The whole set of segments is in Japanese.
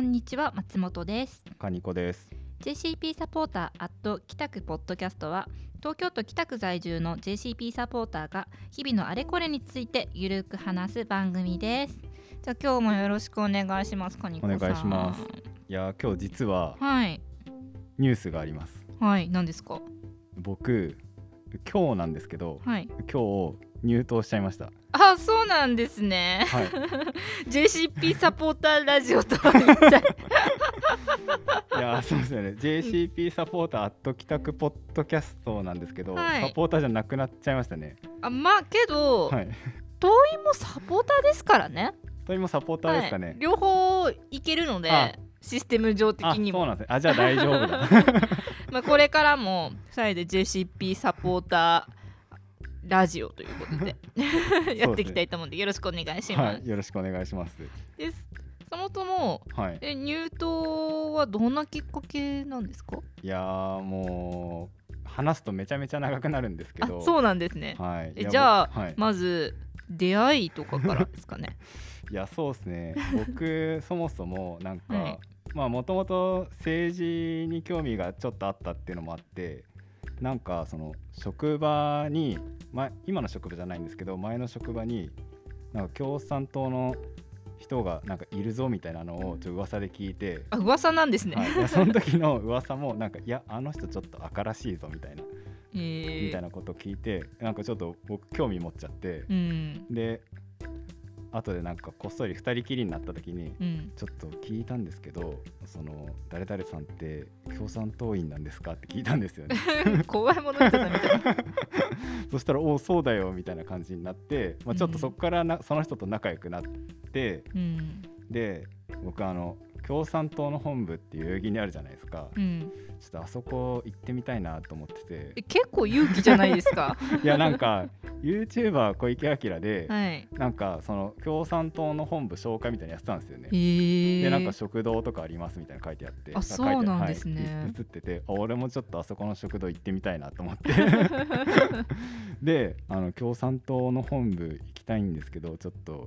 こんにちは松本です。カニコです。JCP サポーターアット北区ポッドキャストは東京都北区在住の JCP サポーターが日々のあれこれについてゆるく話す番組です。じゃあ今日もよろしくお願いしますカニコさん。お願いします。いやー今日実ははい。ニュースがあります。はい何ですか？僕今日なんですけどはい。今日入党しちゃいました。あそうなんですねはい。JCP サポーターラジオとは一体 いやーそうですよね。JCP サポーターアット帰宅ポッドキャストなんですけど、はいサポーターじゃなくなっちゃいましたね。あまあけど、はい。党員もサポーターですからねともサポーターですかね。はい、両方いけるのであシステム上的あ、にもそうなんですね。あ、じゃあ大丈夫だ。まあこれからも2人で JCP サポーターラジオということで やっていきたいと思うんでよろしくお願いします。はい。よろしくお願いします。ですそもそもはい。え入党はどんなきっかけなんですか？いやーもう話すとめちゃめちゃ長くなるんですけあど。そうなんですね。はい。えじゃあ、僕はい。まず出会いとかからですかね？いやそうですね僕 そもそもなんか、はいまあもともと政治に興味がちょっとあったっていうのもあってなんかその職場に、ま、今の職場じゃないんですけど前の職場になんか共産党の人がなんかいるぞみたいなのをちょっと噂で聞いて、あ噂なんですね。はい、その時の噂もなんかいやあの人ちょっと赤らしいぞみたいな、え。ーみたいなことを聞いてなんかちょっと僕興味持っちゃって、うん。で後でなんかこっそり二人きりになった時にうん。ちょっと聞いたんですけどその誰々さんって共産党員なんですか？って聞いたんですよね。怖いものみたい。な。そしたら「おおそうだよ」みたいな感じになって、まあ、ちょっとそこからな、その人と仲良くなってうん。で僕あの共産党の本部っていう代々木にあるじゃないですか、うん、ちょっとあそこ行ってみたいなと思ってえて結構勇気じゃないですか？いやなんか YouTuber 小池晃で、はい。なんかその共産党の本部紹介みたいなのやってたんですよね。へー。でなんか食堂とかありますみたいなの書いてあって。あそうなんですね。はい映っててあ俺もちょっとあそこの食堂行ってみたいなと思って。であの共産党の本部行きたいんですけどちょっと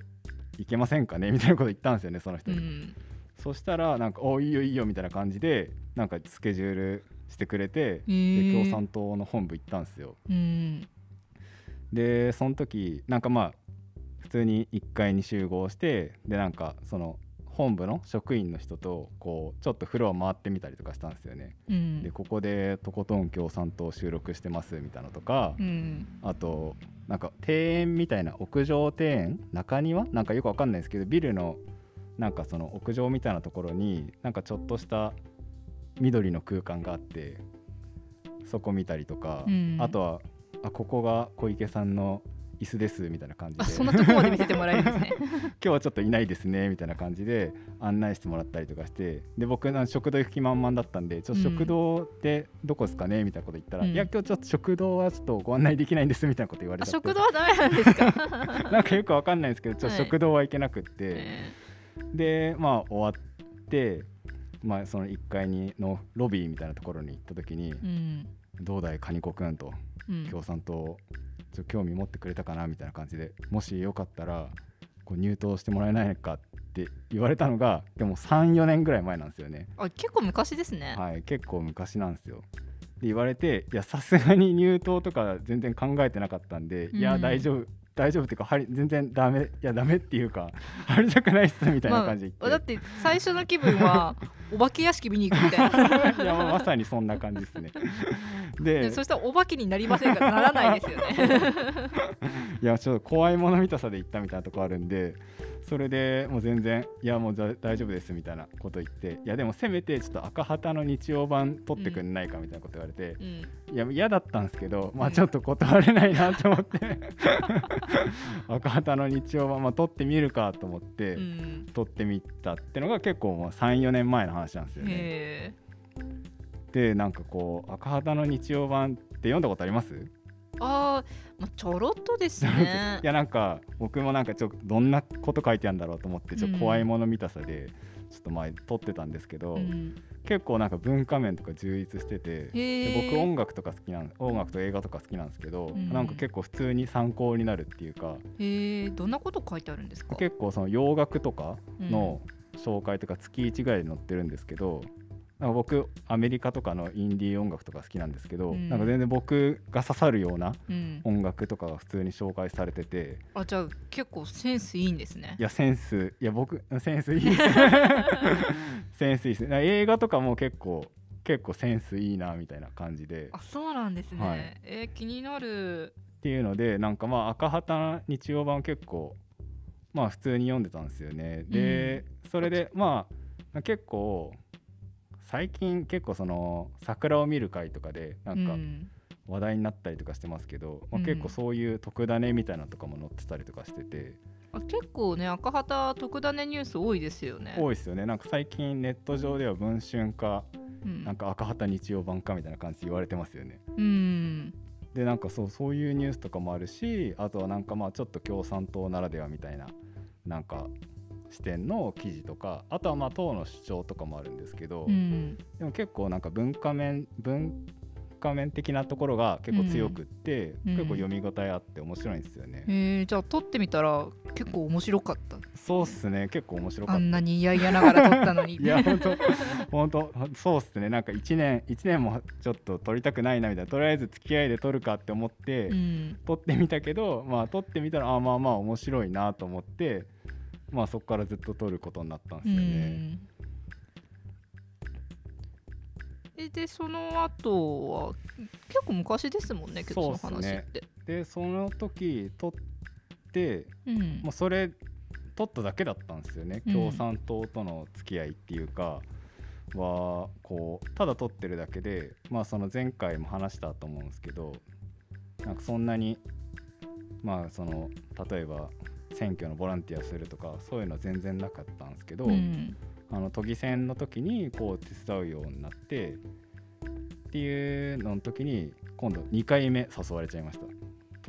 行けませんかね？みたいなこと言ったんですよねその人に、うん、そしたらなんか「おいいよいいよ」みたいな感じでなんかスケジュールしてくれてへでー。共産党の本部行ったんですよ。うん、でその時なんかまあ普通に1階に集合してでなんかその本部の職員の人とこうちょっとフロア回ってみたりとかしたんですよね。うん。でここでとことん共産党収録してますみたいなのとか、うん、あとなんか庭園みたいな屋上庭園中庭？なんかよくわかんないですけどビルのなんかその屋上みたいなところになんかちょっとした緑の空間があってそこ見たりとか、うん。あとはあここが小池さんの椅子ですみたいな感じで。あそんなとこまで見せてもらえるんですね。今日はちょっといないですねみたいな感じで案内してもらったりとかしてで僕食堂行く気満々だったんでちょっと食堂ってどこですかねみたいなこと言ったら、うん。いや今日ちょっと食堂はちょっとご案内できないんですみたいなこと言われて。食堂はダメなんですか？なんかよくわかんないんですけどちょっとはい。食堂は行けなくって、えでまあ終わって、まあ、その1階にのロビーみたいなところに行った時にーうん「どうだいカニコくん」とうん。共産党ちょっと興味持ってくれたかなみたいな感じでもしよかったらこう入党してもらえないかって言われたのがでも34年ぐらい前なんですよね。あ結構昔ですね。はい結構昔なんですよ。で言われていやさすがに入党とか全然考えてなかったんで、いやうん大丈夫大丈夫っていうかはり全然ダメいやダメっていうか入りたくないっすみたいな感じでまあ、だ言っって最初の気分は お化け屋敷見に行くみたいな。て、いやまさにそんな感じですね ででそしたらお化けになりませんかならないですよね。いやちょっと怖いもの見たさで行ったみたいなとこあるんでそれでもう全然いやもうだ大丈夫ですみたいなこと言っていやでもせめてちょっと赤旗の日曜版撮ってくんないかみたいなこと言われて、うん、いや嫌だったんですけど、まうん。あちょっと断れないなと思って。赤旗の日曜版、まあ、撮ってみるかと思って、うん、撮ってみたってのが結構もう34年前の話なんですよね。へでなんかこう赤旗の日曜版って読んだことあります？ーあー、まあ、ちょろっとですね。い。やなんか僕もなんかちょっとどんなこと書いてあるんだろうと思ってちょっと怖いもの見たさでちょっと前撮ってたんですけど、うん、結構なんか文化面とか充実しててへでー。僕音楽とか好きなん音楽と映画とか好きなんですけど、うん。なんか結構普通に参考になるっていうかへえどんなこと書いてあるんですか？結構その洋楽とかの、紹介とか月1ぐらいで載ってるんですけどなんか僕アメリカとかのインディー音楽とか好きなんですけど、うん。なんか全然僕が刺さるようなうん、音楽とかが普通に紹介されててあじゃあ結構センスいいんですね。いやセンスいや僕センスいい センスいいですね。映画とかも結構結構センスいいなみたいな感じで。あそうなんですね、はい。えー気になる。っていうのでなんかまあ赤旗日曜版結構まあ普通に読んでたんですよね。で、それでまあ結構最近結構その桜を見る会とかでなんかうん。話題になったりとかしてますけど、まあ、うん。結構そういう特ダネみたいなのとかも載ってたりとかしてて、あ結構ね赤旗特ダネニュース多いですよね。多いですよね。なんか最近ネット上では文春かうん。なんか赤旗日曜版かみたいな感じで言われてますよね。うん。でなんかそうそういうニュースとかもあるしあとはなんかまあちょっと共産党ならではみたいななんか視点の記事とかあとはまあ党の主張とかもあるんですけど、うん。でも結構なんか文化面文化面的なところが結構強くって、うん。結構読み応えあって面白いんですよね、えー、じゃあ撮ってみたら結構面白かった。そうっすね。結構面白かあった。んなに嫌々ながら撮ったのに。いや本当本当そうっすね。なんか1年1年もちょっと撮りたくないなみたいな。とりあえず付き合いで撮るかって思って、うん。撮ってみたけどまあ撮ってみたらあまあまあ面白いなと思ってまあそこからずっと撮ることになったんですよね。えでその後は結構昔ですもんね結構その話って。でその時撮ってうん。もうそれ撮っただけだったんですよね、うん。共産党との付き合いっていうかはこうただ撮ってるだけでまあその前回も話したと思うんですけどなんかそんなにまあその例えば選挙のボランティアするとかそういうのは全然なかったんですけど、うんあの都議選の時にこう手伝うようになってっていうのの時に今度2回目誘われちゃいました。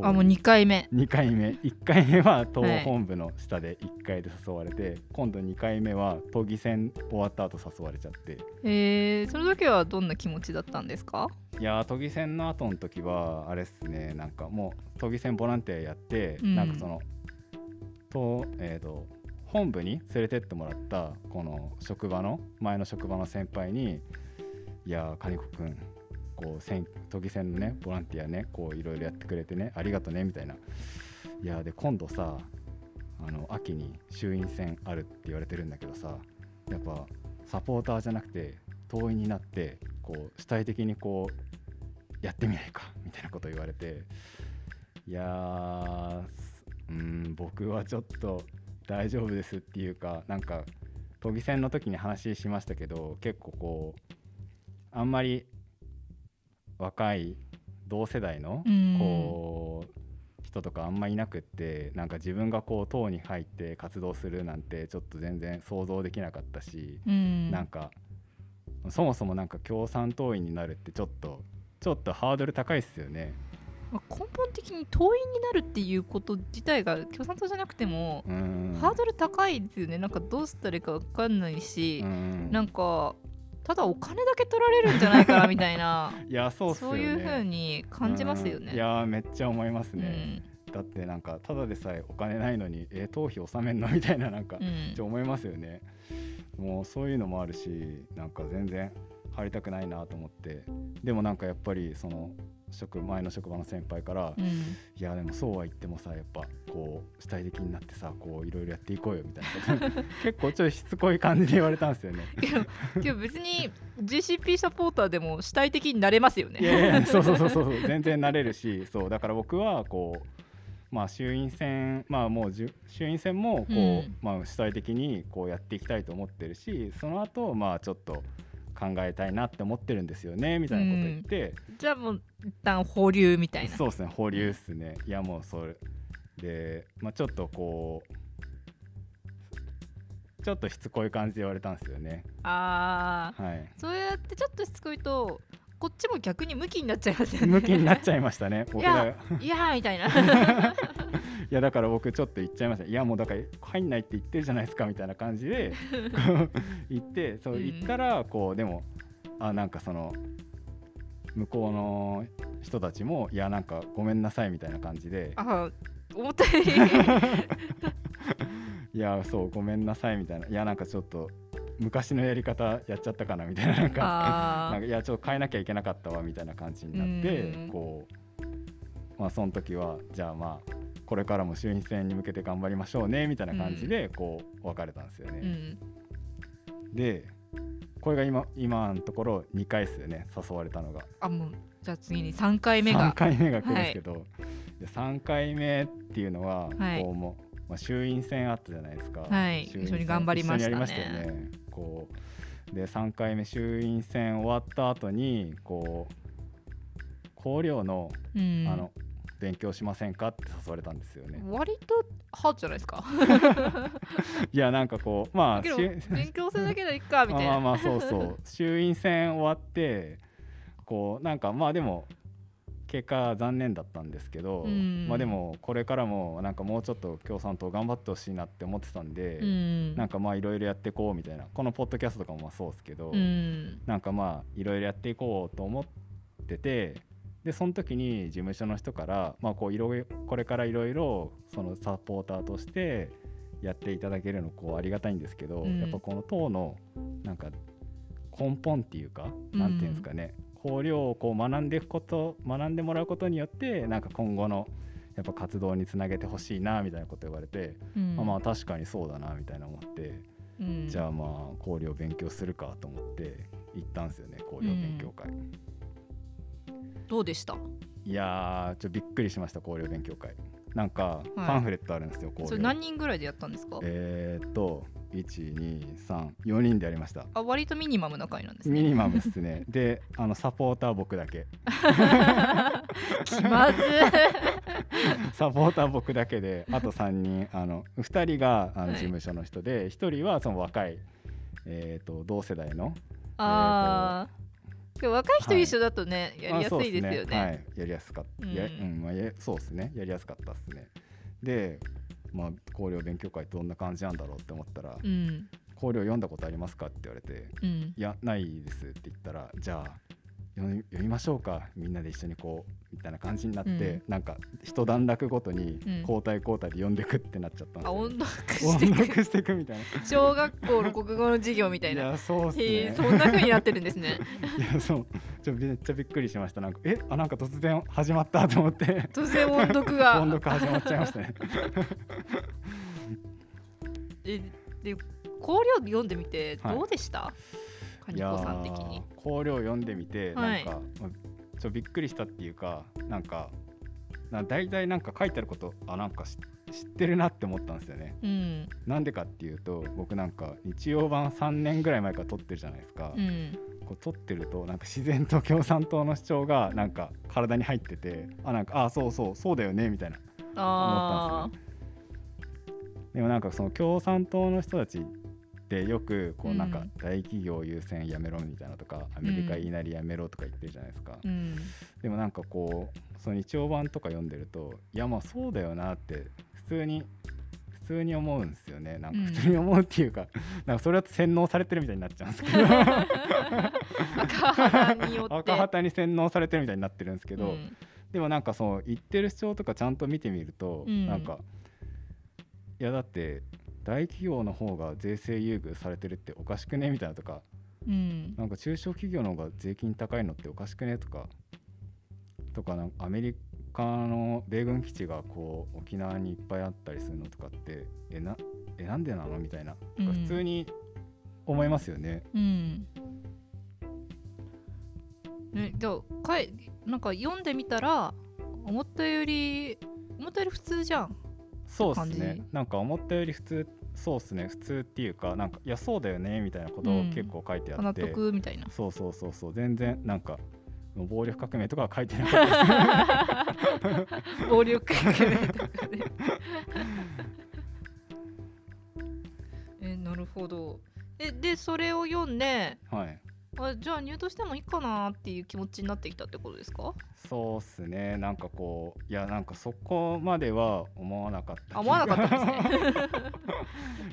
あもう2回目。2回目。1回目は党はい。本部の下で1回で誘われて、今度2回目は都議選終わった後誘われちゃって。えー、その時はどんな気持ちだったんですか？いやー都議選の後の時はあれっすねなんかもう都議選ボランティアやって、うん。なんかそのとえー、と本部に連れてってもらったこの職場の前の職場の先輩に「いやー金子くんこう選都議選のねボランティアねこういろいろやってくれてねありがとね」みたいな「いやで今度さあの秋に衆院選あるって言われてるんだけどさやっぱサポーターじゃなくて党員になってこう主体的にこうやってみないかみたいなこと言われて。いやうん僕はちょっと大丈夫ですっていうかなんか都議選の時に話しましたけど結構こうあんまり若い同世代のうんこう人とかあんまいなくってなんか自分がこう党に入って活動するなんてちょっと全然想像できなかったし、うんなんかそもそもなんか共産党員になるってちょっとちょっとハードル高いっすよね。まあ根本的に党員になるっていうこと自体が共産党じゃなくても、うんハードル高いですよねなんかどうしたらいいか分かんないし、うんなんかただお金だけ取られるんじゃないかなみたいな いやそうね。そういう風に感じますよね。うんいやめっちゃ思いますうんね。だってなんかただでさえお金ないのにえ党費納めんの？みたいななんかうんって思いますよね。もうそういうのもあるしなんか全然入りたくないなと思ってでもなんかやっぱりその職前の職場の先輩から、うんいやでもそうは言ってもさやっぱこう主体的になってさこういろいろやっていこうよみたいなこと 結構ちょっとしつこい感じで言われたんですよね。いや別に GCP サポーターでも主体的になれますよね。いやいやそうそうそうそう全然なれるしそうだから僕はこうまあ衆院選まあもうじゅ衆院選もこう、うんまあ主体的にこうやっていきたいと思ってるしその後まあちょっと考えたいなって思ってるんですよねみたいなこと言って、じゃあもう一旦保留みたいな。そうですね保留っすね。いやもうそれでまあちょっとこうちょっとしつこい感じで言われたんですよね。ああはい。そうやってちょっとしつこいとこっちも逆にムキになっちゃいますよね。向きになっちゃいましたね いやいやーみたいな。いやだから僕ちょっと言っちゃいましたいやもうだから入んないって言ってるじゃないですかみたいな感じで 言ってそううん。言ったらこうでもあなんかその向こうの人たちもいやなんかごめんなさいみたいな感じで。あ思ったよりいやそうごめんなさいみたいな。いやなんかちょっと昔のやり方やっちゃったかなみたいななんかあ なんかいやちょっと変えなきゃいけなかったわみたいな感じになってうん。こうまあその時はじゃあまあこれからも衆院選に向けて頑張りましょうねみたいな感じでこう別れたんですよね。うん。でこれが今今のところ2回ですよね誘われたのが。あもうじゃあ次に3回目が。3回目が来るんですけど、で3回目っていうのははい。こうもう、まあ、衆院選あったじゃないですか、はい。一緒に頑張りましたねこうで3回目衆院選終わった後にこう綱領の,、うん。あの勉強しませんか？って誘われたんですよね。割とハードじゃないですか？いやなんかこうまあ勉強するだけでいいかみたいな。まあまあまあそうそう。衆院選終わってこうなんかまあでも結果残念だったんですけど、うん。まあでもこれからもなんかもうちょっと共産党頑張ってほしいなって思ってたんで、うん。なんかまあいろいろやっていこうみたいなこのポッドキャストとかもまあそうですけど、うん。なんかまあいろいろやっていこうと思っててでその時に事務所の人からまあこうこれからいろいろそのサポーターとしてやっていただけるのこうありがたいんですけど、うん。やっぱこの党のなんか根本っていうか、なんていうんですかね綱領をこう学んでいくこと学んでもらうことによってなんか今後のやっぱ活動につなげてほしいなみたいなこと言われて、うんまあまあ確かにそうだなみたいな思って。うんじゃあまあ考慮勉強するかと思って行ったんですよね考慮勉強会、どうでしたいやーちょびっくりしました考慮勉強会なんかパンフレットあるんですよ、考慮それ何人ぐらいでやったんですかえー、っと1234人でやりました。あ割とミニマムな回なんですね。ミニマムですね。であのサポーター僕だけ。気まず。サポーター僕だけであと3人あの2人があのはい。事務所の人で、1人はその若い、えー、っと同世代のあー。でも若い人一緒だとね、やりやすいですよね。あそうはい、やりやすかった。やうん。うんまあ、やそうですね。やりやすかったですね。で、まあ、考慮勉強会ってどんな感じなんだろうって思ったら、うん。考慮読んだことありますかって言われて、うん。いや、ないですって言ったら、じゃあ、読みましょうかみんなで一緒にこうみたいな感じになって、うん。なんか一段落ごとにうん。交代交代で読んでくってなっちゃったんですよ、あ 音読音してく読していくみたいな。小学校の国語の授業みたいいな。やそうっすね。そんな風になってるんですね。いやそう。ちょめっちゃびっくりしました。なんかえあなんか突然始まったと思って。突然音読が。音読始まっちゃいましたね。えで考慮読んでみてはい。どうでした？カニコさん的に。ー考慮読んでみて、はい。なんかまあちょっとびっくりしたっていうかなんかな大体なんか書いてあることあなんかし知ってるなって思ったんですよね。うん。なんでかっていうと僕なんか日曜版3年ぐらい前から撮ってるじゃないですか、うん。こう撮ってるとなんか自然と共産党の主張がなんか体に入っててあなんかあそうそうそうだよねみたいなあ思ったんですね。でもなんかその共産党の人たちってよくこうなんかうん。大企業優先やめろみたいなとか、アメリカ言いなりやめろとか言ってるじゃないですか、あうん。でもなんかこうその日曜版とか読んでるといやまあそうだよなって普通に普通に思うんですよね。なんかうん。普通に思うっていうか、なんかそれは洗脳されてるみたいになっちゃうんですけど。赤旗に洗脳されてるみたいになってるんですけど、うん。でもなんかその言ってる主張とかちゃんと見てみると、うん。なんかいやだって大企業の方が税制優遇されてるっておかしくね？みたいなとか。うん。なんか中小企業の方が税金高いのっておかしくね？とか。とかなんかアメリカの米軍基地がこう沖縄にいっぱいあったりするのとかってえなえなんでなの？みたいな。普通に思いますよね。うん。ね、じゃあかいなんか読んでみたら思ったより思ったより普通じゃん。そうです感ねじ。なんか思ったより普通そうですね。普通っていうかなんかいやそうだよねみたいなことをうん。結構書いてあ納って、得みたいな。そうそうそうそう。全然なんか暴力革命とかは書いてなかった。で す暴力革命とかね。えなるほど。えでそれを読んではいあじゃあ入党してもいいかなっていう気持ちになってきたってことですか？そうっすね。なんかこういやなんかそこまでは思わなかったあ思わなかったんですね。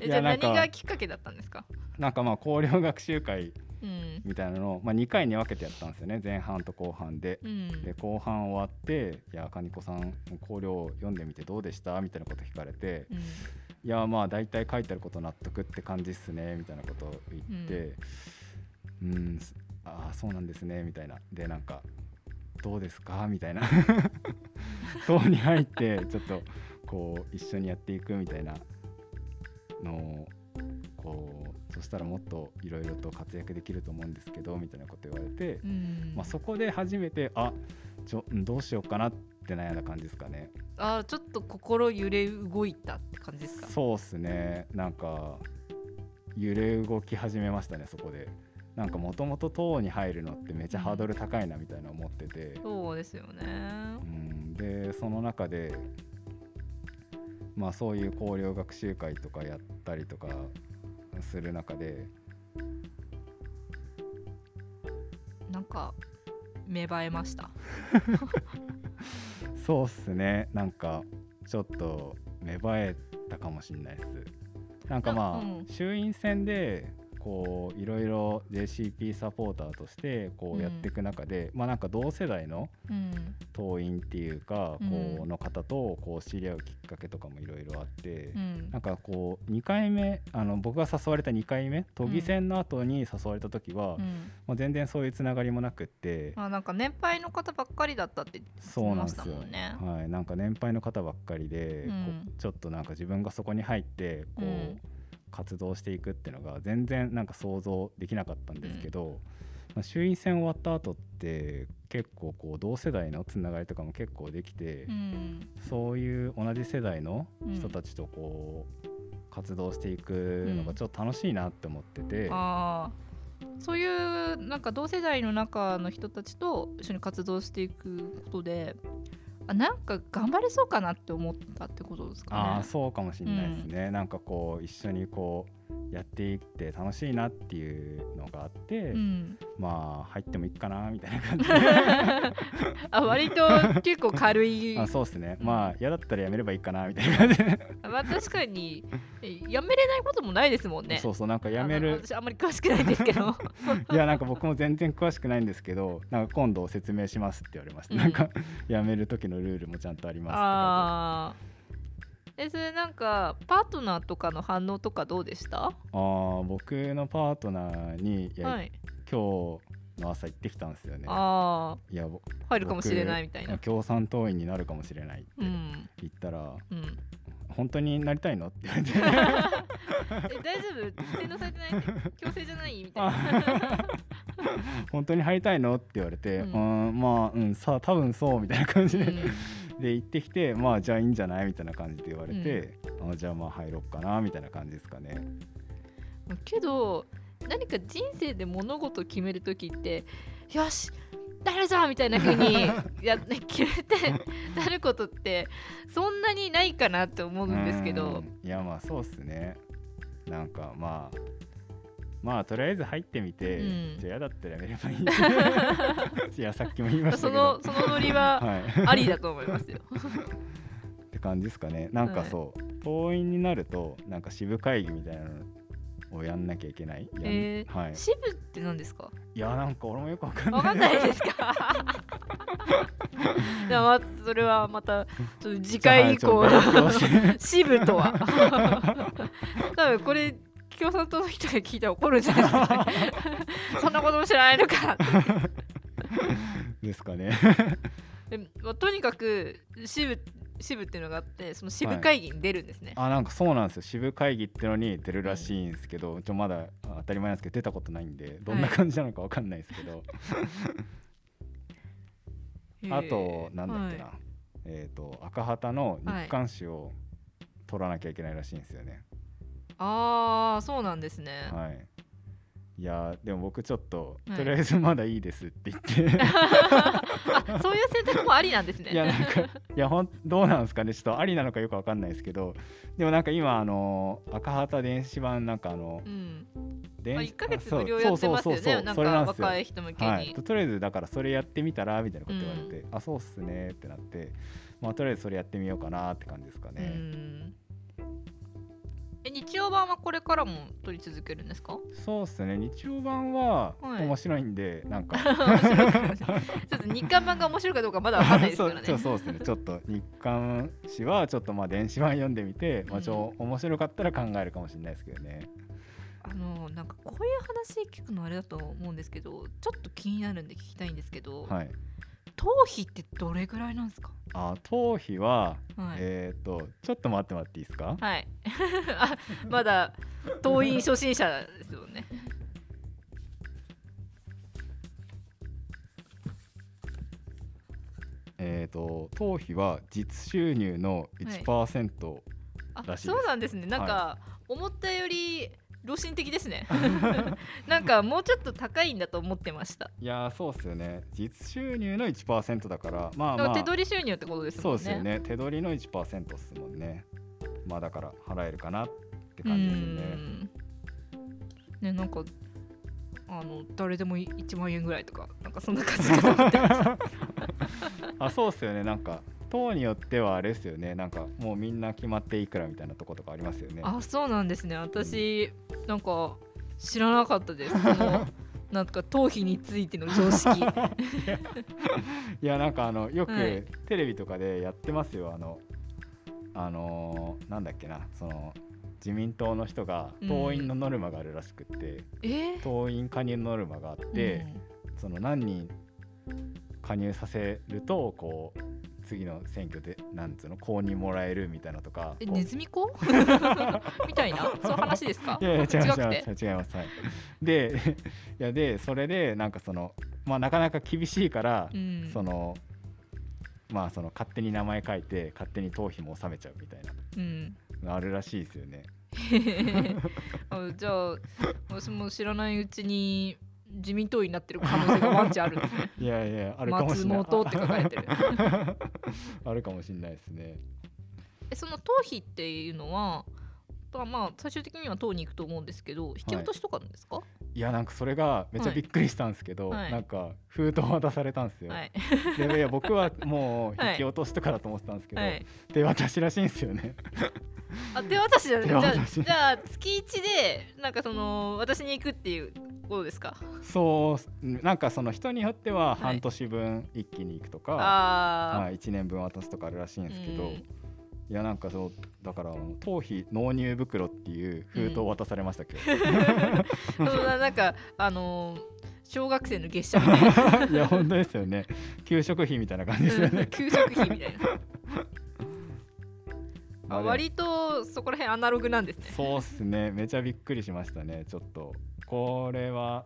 えじゃあ何がきっかけだったんですか？なんかまあ交流学習会うん。みたいなのを、まあ、2回に分けてやったんですよね。前半と後半で。うん。で後半終わって「いや金子さん考慮を読んでみてどうでした?」みたいなこと聞かれて。うん。いやまあ大体書いてあること納得って感じっすね。みたいなことを言って。うんああそうなんですねみたいな。でなんかどうですか？みたいな。層に入ってちょっとこう一緒にやっていくみたいなのをこうそしたらもっといろいろと活躍できると思うんですけどみたいなこと言われて、うん。まあ、そこで初めてあちょどうしようかなって悩んだ感じですかね。あーちょっと心揺れ動いたって感じですか？そうっすね。なんか揺れ動き始めましたねそこでなんかもともと党に入るのってめちゃハードル高いなみたいな思ってて、そうですよね。うん、でその中でまあそういう交流学習会とかやったりとかする中でなんか芽生えました？そうっすね。なんかちょっと芽生えたかもしれないです。なんかまあ、うん。衆院選でこういろいろ JCP サポーターとしてこうやっていく中で、まあなんか同世代のうん。党員っていうか、うん。こうの方とこう知り合うきっかけとかもいろいろあって、うん。なんかこう2回目あの僕が誘われた2回目都議選の後に誘われた時は、うん。もう全然そういうつながりもなくって、あなんか年配の方ばっかりだったって言ってそうなんましですよ。たもんねはい、なんか年配の方ばっかりで、ちょっとなんか自分がそこに入ってこう、うん活動していくっていうのが全然なんか想像できなかったんですけど、まあ、衆院選終わった後って結構こう同世代のつながりとかも結構できて、うん。そういう同じ世代の人たちとこう活動していくのがちょっと楽しいなって思ってて、そういうなんか同世代の中の人たちと一緒に活動していくことであなんか頑張れそうかなって思ったってことですかね。ああそうかもしれないですね、なんかこう一緒にこうやっていって楽しいなっていうのがあって、うん、まあ入ってもいいかなみたいな感じで。あ割と結構軽い あそうですね、うん。まあ嫌だったらやめればいいかなみたいな感じで、まあ確かにえやめれないこともないですもんね。そうそうなんかやめる私あんまり詳しくないんですけど。いやなんか僕も全然詳しくないんですけどなんか今度説明しますって言われました、うん。なんかやめる時のルールもちゃんとありますってあー えそれなんかパートナーとかの反応とかどうでした？あー僕のパートナーにいや、はい。今日の朝行ってきたんですよね。あいや入るかもしれないみたいな。僕共産党員になるかもしれないってうん。言ったら、うん。本当になりたいの？って言われて。え大丈夫？洗脳されてない？強制じゃない？みたいな。本当に入りたいの？って言われて、ううんん、まあうんさあ多分そうみたいな感じで、うんで行ってきてまあじゃあいいんじゃない？みたいな感じで言われて、あじゃあまあ入ろっかなみたいな感じですかね。けど何か人生で物事を決める時ってよしなるぞみたいな風に や決めてなることってそんなにないかなって思うんですけど。うん。いやまあそうっすね。なんかまあまあとりあえず入ってみて、うん。じゃあ嫌だったらやめればいい。いやさっきも言いましたそけど。のそのノリは はい。ありだと思いますよ。って感じですかね。なんかそう、党員になるとなんか支部会議みたいなのをやんなきゃいけない。えーはい、支部って何ですか？いやなんか俺もよくわかんない。わかんないですか？じゃあまあそれはまた次回以降は支部 とは。多分これ共産党の人が聞いたら怒るんじゃないですか、ね、そんなことも知らないのか ですかね。で、まあ、とにかく支部支部っていうのがあってその支部会議に出るんですね、あなんかそうなんですよ。支部会議ってのに出るらしいんですけど、ちょまだあ当たり前なんですけど出たことないんでどんな感じなのかわかんないですけど、へー。あとなんだっけな、はい。えっ、と赤旗の日刊紙を取らなきゃいけないらしいんですよねああそうなんですね、はい。いやーでも僕ちょっと、はい。とりあえずまだいいですって言って。あそういう選択もありなんですね。いやなんかいやほんどうなんですかね？ちょっとありなのかよくわかんないですけど。でもなんか今あの赤旗電子版なんかあのうん。電まあ、1ヶ月無料やってますよそうそうそうそうねなんそれなんですよ。か若い人向けに、はい、ととりあえずだからそれやってみたら？みたいなこと言われて、あそうっすねってなってまあとりあえずそれやってみようかなって感じですかうね、んえ日曜版はこれからも撮り続けるんですか？そうっすね。日曜版ははい。面白いんで、なんか。面白いない。ちょっと日刊版が面白いかどうかまだわかんないですからね。そうそうですね。ちょっと日刊誌はちょっとまあ電子版読んでみて、まあ、ちょ面白かったら考えるかもしれないですけどね。あのなんかこういう話聞くのあれだと思うんですけどちょっと気になるんで聞きたいんですけど、はい頭皮ってどれぐらいなんですか？あ頭皮は、はい、えっ、とちょっと待ってもらっていいですか？はい。あ まだ党員初心者ですよね。えっ、と頭皮は実収入の1%、あらしいです。そうなんですね。なんか、思ったより良心的ですね。なんかもうちょっと高いんだと思ってました。い、やーそうっすよね。実収入の1%だからまあまあ。手取り収入ってことですもんね。そうですよね。手取りの1%っすもんね。まあだから払えるかなって感じですよね。うん。ねなんかあの誰でも1万円ぐらいとかなんかそんな感じだと思ってました。あそうっすよね。なんか党によってはあれですよね。なんかもうみんな決まっていくらみたいなとことかありますよね。あそうなんですね。私なんか知らなかったです。なんか頭皮についての常識。いやなんかあのよくはい。テレビとかでやってますよ。あのあのーなんだっけな。その自民党の人がうん。党員のノルマがあるらしくって、え？ー党員加入ノルマがあって、その何人加入させるとこう次の選挙でなんつうの公認もらえるみたいなとか。えネズミ子 みたいな？そういう話ですか？いやいや違います違いますて？違いますはい。でいやでそれでなんかそのまあなかなか厳しいから、うん。そのまあその勝手に名前書いて勝手に頭皮も納めちゃうみたいうん。あるらしいですよね。あじゃあ私も知らないうちに自民党員になってる可能性がワンチャンある いやいやあるかもし松れない。本って書かれてる。あるかもしれないですね。えその頭皮っていうのはとはまあ最終的には党に行くと思うんですけど引き落としとかなんですか、いやなんかそれがめっちゃびっくりしたんですけど、はい。なんか封筒渡されたんですよ、はい。でいや僕はもう はい。引き落としとかだと思ってたんですけど、はい。手渡しらしいんですよね。あ手渡しじゃない。じゃじゃあ月一でなんかその私に行くっていうことですか？そうなんかその人によってははい半年分一気に行くとか、ああ、はい、1年分渡すとかあるらしいんですけど、うんいやなんかそうだから頭皮納入袋っていう封筒を渡されましたけど、そん。ななんかあのー小学生の月謝 いや本当ですよね。給食費みたいな感じですよね。給食費みたいな。割とそこら辺アナログなんですね。そうっすね。めちゃびっくりしましたね。ちょっと。これは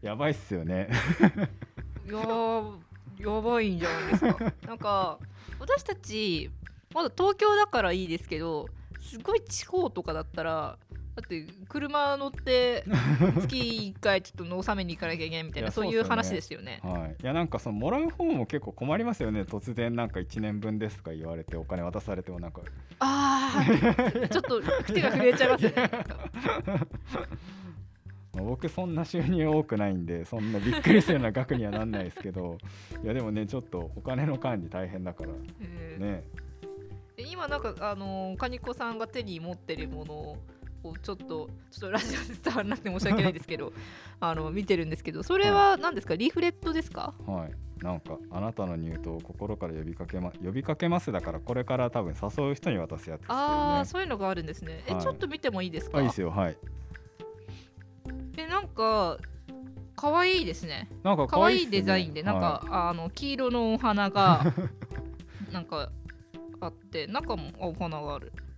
やばいっすよね。いやーやばいんじゃないですか。なんか私たちまだ東京だからいいですけどすごい地方とかだったらだって車乗って 月1回ちょっと納めに行かなきゃいけないみたいいなそういう話ですよね。はい。いやなんかそのもらう方も結構困りますよね。突然なんか1年分ですとか言われてお金渡されてもなんか。ああ ちょっと手が震えちゃいますよね。僕そんな収入多くないんでそんなびっくりするような額にはなんないですけどいやでもねちょっとお金の管理大変だから。えーねで今なんかあのーカニコさんが手に持ってるものをちょっとちょっとラジオで伝わらなくて申し訳ないですけど あの見てるんですけどそれは何ですか？リーフレットですか？はい。なんかあなたの入党を心から呼びかけま呼びかけますだからこれから多分誘う人に渡すやつですよね。ああそういうのがあるんですね。え、はい。ちょっと見てもいいですか？あいいですよ。はい。えなんか可愛いですね。なんか可愛いね。デザインでなんか、あの黄色のお花が なんかあって中もあお花がある、はい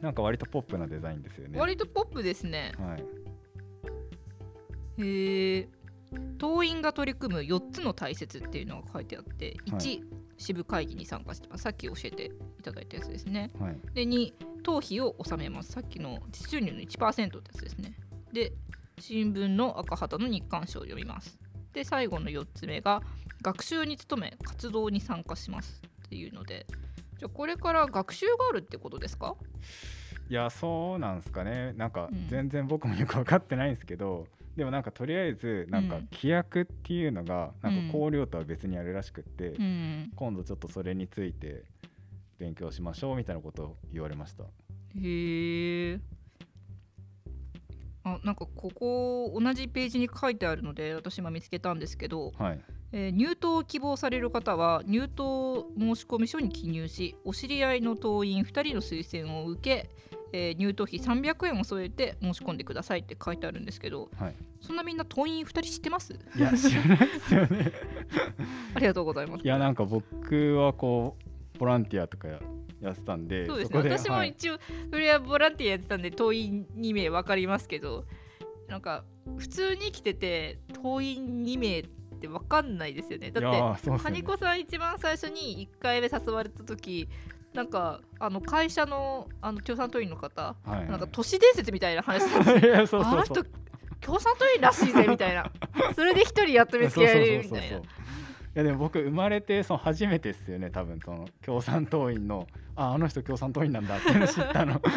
なんか割とポップなデザインですよね。割とポップですね。はい。へえ党員が取り組む4つの大切っていうのが書いてあって1、はい。支部会議に参加してます。さっき教えていただいたやつですね。はい。で2頭費を納めます。さっきの実収入の1%ってやつですね。で新聞の赤旗の日刊賞を読みます。で最後の4つ目が学習に努め活動に参加しますっていうので。じゃあこれから学習があるってことですか？いやそうなんすかね。なんかうん。全然僕もよく分かってないんですけど、でもなんかとりあえずなんかうん。規約っていうのがなんうんか綱領とは別にあるらしくって、うん。今度ちょっとそれについて勉強しましょうみたいなことを言われました。へえ。あなんかここ同じページに書いてあるので私今見つけたんですけど、はいえー入党を希望される方は入党申込書に記入しお知り合いの党員2人の推薦を受け、えー入党費300円を添えて申し込んでくださいって書いてあるんですけどはい。そんなみんな党員2人知ってます？いや知らないですよね。ありがとうございます。いやなんか僕はこうボランティアとかややってたんでそうですね。私もはい。一応それはボランティアやってたんで党員2名分かりますけどなんか普通に生きてて党員2名って分かんないですよね。だって金子さん一番最初に1回目誘われた時なんかあの会社のあの共産党員の方、はい。はいなんか都市伝説みたいな話なんです あの人共産党員らしいぜみたいな。それで一人やっと見つけられるみたいな。そうそうそうそういやでも僕生まれてその初めてですよね多分その共産党員のああの人共産党員なんだって知ったの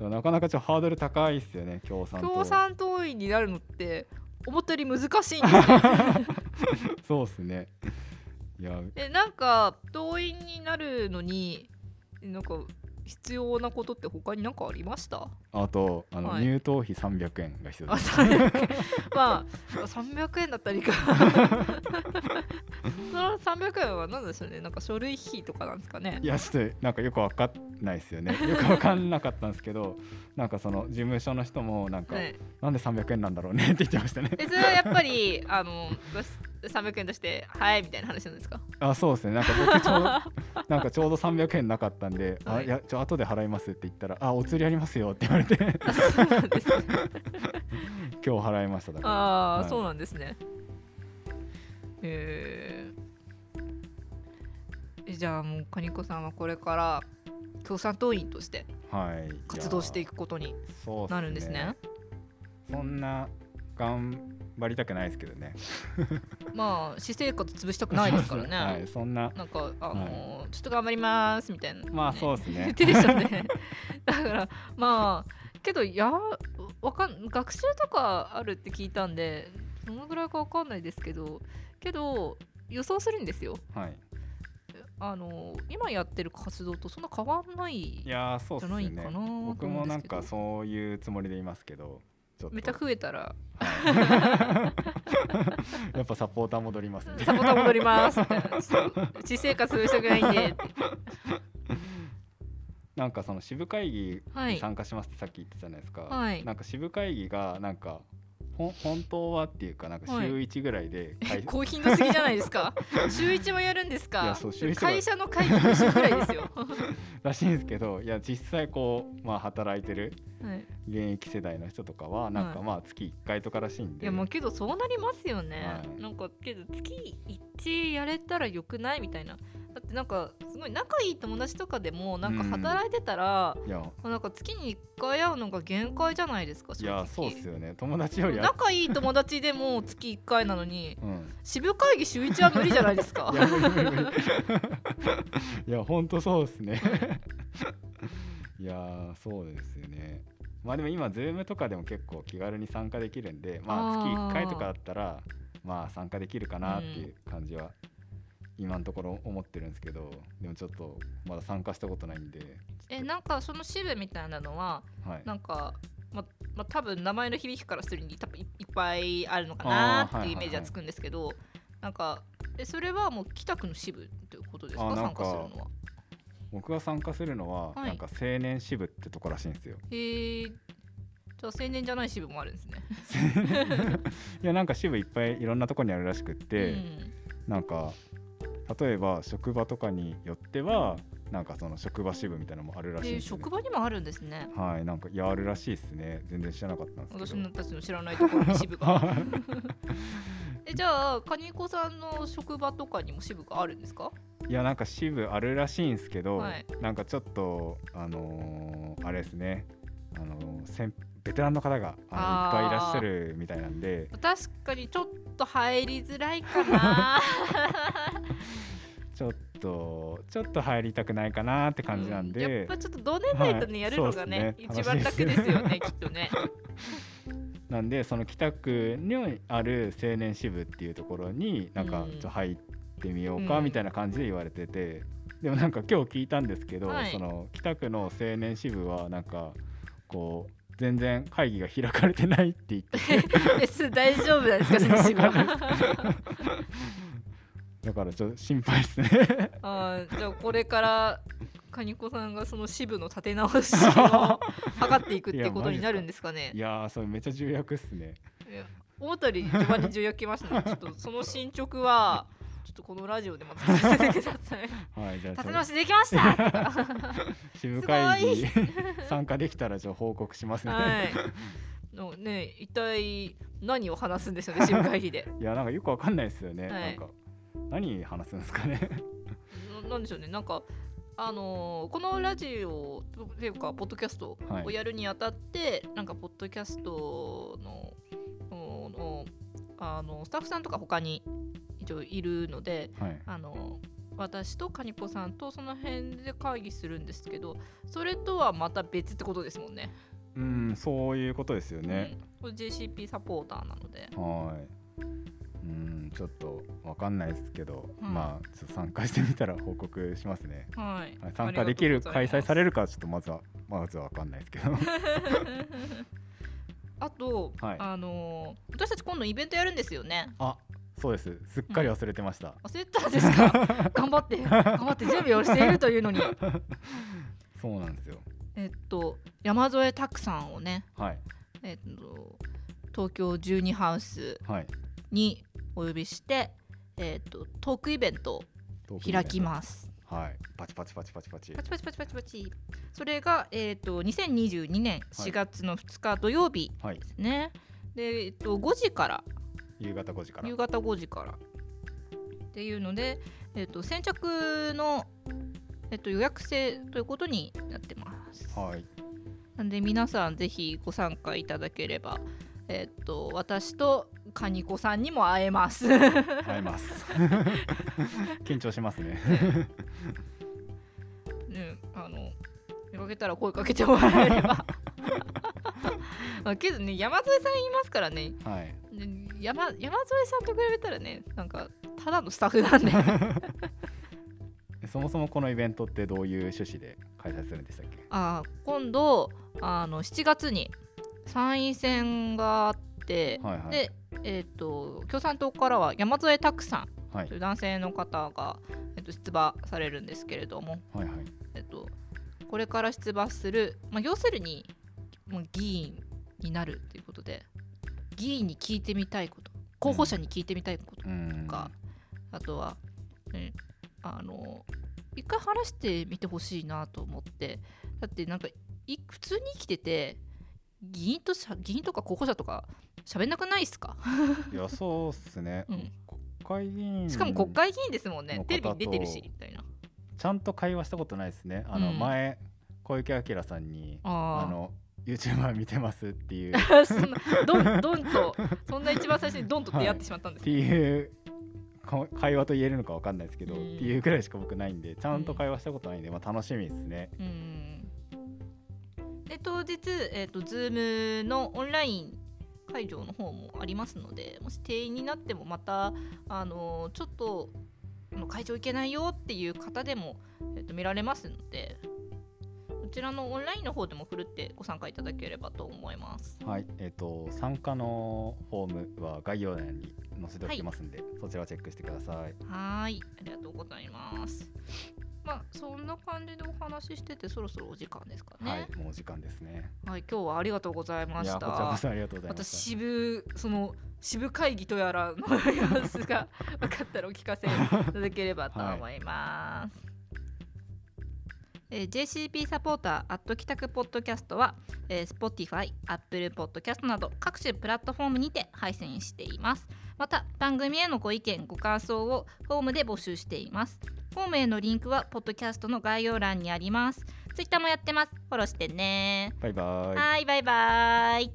でもなかなかちょっとハードル高いっすよね共産党共産党員になるのって思ったより難しいんですよ そうっすね。いや。えなんか党員になるのになんか必要なことって他に何かありました？あとあの、はい。入党費300円が必要あです。300円。まあ300円だったらいいか。その300円は何でしょうね？なんか書類費とかなんですかね？いやちょっとなんかよくわかんないですよね。よくわかんなかったんですけどなんかその事務所の人もなんか、はい。なんで300円なんだろうねって言ってましたね。えそれはやっぱりあの 300円としてはいみたいな話なんですか？あそうですね。なんか僕ちょうど なんかちょうど300円なかったんで、はい。あいやちょ後で払いますって言ったらあお釣りありますよって言われて。今日払いましただから。ああ、はい。そうなんですね。えー。えじゃあもうカニコさんはこれから共産党員としてはい。活動していくくことになるんですね。そんな頑張りたくないですけどね。まあ私生活潰したくないですからね。はいそんな。なんかあのーちょっと頑張りますみたいな、まあそうですね。言ってでしょうね。だからまあけどやわかん学習とかあるって聞いたんでどのぐらいかわかんないですけどけど予想するんですよ。はい。あのー今やってる活動とそんな変わんないいやーそうっすじゃないねかな僕もなんかそういうつもりでいますけどめっちゃ増えたら。はい。やっぱサポーター戻りますね。サポーター戻ります私生活したくないんで なんかその支部会議はいに参加しますってさっき言ってたじゃないですか、はい。なんか支部会議がなんかほん本当はっていうかなんかはい。週1ぐらいで会、高頻度すぎじゃないですか？週一もやるんですいか会社の会議と一緒ぐらいですよ、らしいんですけどいや実際こうまあ働いてるはい、現役世代の人とかはなんかはい。まあ月1回とからしいんで、いやもうけどそうなりますよね、はい。なんかけど月1やれたらよくない？みたいなだってなんかすごい仲いい友達とかでもなんか働いてたら、いや。なんか月に1回会うのが限界じゃないですかいやそうっすよよね。友達よりあ仲いい友達でも月1回なのにうん。支部会議週1は無理じゃないですか。いやほんとそうですね。いやーそうですよね。まあでも今ズームとかでも結構気軽に参加できるんでまあ月1回とかだったらまあ参加できるかなっていう感じは今のところ思ってるんですけどでもちょっとまだ参加したことないんで。えなんかその支部みたいなのははい。なんかまま多分名前の響きからするに多分いいっぱいあるのかなっていうイメージはつくんですけど、なんかえそれはもう北区の支部っていうことですか？参加するのは。僕が参加するのははい。なんか青年支部ってとこらしいんですよ。へえじゃあ青年じゃない支部もあるんですね。いやなんか支部いっぱいいろんなとこにあるらしくって、うん。なんか例えば職場とかによってはなんかその職場支部みたいなのもあるらしいね職場にもあるんですね。はいなんかいやあるらしいですね全然知らなかったんです私たちの知らないところに支部が。えじゃあカニコさんの職場とかにも支部があるんですか？いやなんか支部あるらしいんですけど、はいなんかちょっとあのーあれですねあのー先ベテランの方があのいっぱいいらっしゃるみたいなんで。確かにちょっと入りづらいかな。ちょっとちょっと入りたくないかなって感じなんで、うやっぱちょっと同年代とね、はいやるのがねね。一番楽ですよねきっとね。なんでその北区にある青年支部っていうところになんかうん。ちょっと入ってみようかうん。みたいな感じで言われてて、でもなんか今日聞いたんですけど、はい。その北区の青年支部はなんかこう全然会議が開かれてないって言って大丈夫なんですかその支部はだからちょっと心配ですね。あーじゃあこれからカニコさんがその支部の立て直しを 図っていくってことになるんですかね？いやーそれめっちゃ重役っすね。いや思ったより序盤に重役きましたね。ちょっとその進捗はちょっとこのラジオでまたさせてください。はいじゃあ立て直しできました。支部会議す参加できたらじゃあ報告しますね、はい。のね一体何を話すんでしょうね支部会議で。い、やなんかよくわかんないですよね、はい。なんか何話すんですかね。ななんでしょうね。なんかあのーこのラジオというかポッドキャストはい。をやるにあたって、なんかポッドキャストのののあのスタッフさんとか他にいるのではい。あの私とカニポさんとその辺で会議するんですけどそれとはまた別ってことですもんね。うんそういうことですよね、うん、これ JCP サポーターなので。はい。うんちょっとわかんないですけど、うんまあ参加してみたら報告しますね。はい。はい、参加できる開催されれるかはちょっとまずはまずはわかんないですけど。あと、はい。あのー私たち今度イベントやるんですよね。あそうです。すっかり忘れてました、忘れてたんですか？頑張って頑張って準備をしているというのに。そうなんですよ。えっと山添拓さんをね、はい。えっと、東京12ハウスはい。にお呼びして、えっと、トークイベントを開きます。すはい。パチパチパチパチパチ。パチパチパチパチ。パチそれが、えっと2022年4月の2日土曜日はいですね。で、えっと、5時から夕方5時から。夕方5時から。っていうので、えっと、先着の、えっと、予約制ということになってます。はい。なんで皆さんぜひご参加いただければ、えっと私とカニコさんにも会えます。会えます。緊張しますね。ね、あの見かけたら声かけてもらえれば。まあけどね山添さんいますからね。はい。ね山山添さんと比べたらねなんかただのスタッフなんで。そもそもこのイベントってどういう趣旨で開催するんでしたっけ？あー今度あの7月に参院選があって、はいはい。でえっ、と共産党からは山添拓さんはい。という男性の方が、えっと出馬されるんですけれども、はいはい。えっとこれから出馬する、まあ、要するにもう議員になるということで議員に聞いてみたいこと。候補者に聞いてみたいことうん。とか、あとは、ね、あの一回話してみてほしいなと思って。だってなんかい普通に生きてて議員と議員とか候補者とか喋んなくないっすか、いやそうっすね、うん、国会議員しかも国会議員ですもんね。テレビに出てるしとみたいな。ちゃんと会話したことないですね。あの、うん。前小池晃さんにああの YouTuber 見てますっていう。あ そんなドンドンとそんな一番最初にドンと出会ってしまったんですっていうこ会話と言えるのかわかんないですけど、うん。っていうぐらいしか僕ないんでちゃんと会話したことないんで、まあ、楽しみですね。うん。で当日、えー、と Zoom のオンライン会場の方もありますのでもし定員になってもまた、あのーちょっと会場行けないよっていう方でも、えー、と見られますのでこちらのオンラインの方でもふるってご参加いただければと思います。はいえっ、と参加のフォームは概要欄に載せておきますんで、そちらチェックしてくださいはーいありがとうございます。まあそんな感じでお話ししててそろそろお時間ですかね。はいもうお時間ですねはい、今日はありがとうございました。いやこちらこそありがとうございま私した支部その支部会議とやらの様子が分かったらお聞かせいただければと思います。えー JCP サポーターアット帰宅ポッドキャストは、えー Spotify、Apple Podcast など各種プラットフォームにて配信しています。また番組へのご意見ご感想をフォームで募集しています。フォームへのリンクはポッドキャストの概要欄にあります。Twitter もやってます。フォローしてね。バイバイはい、バイバイ。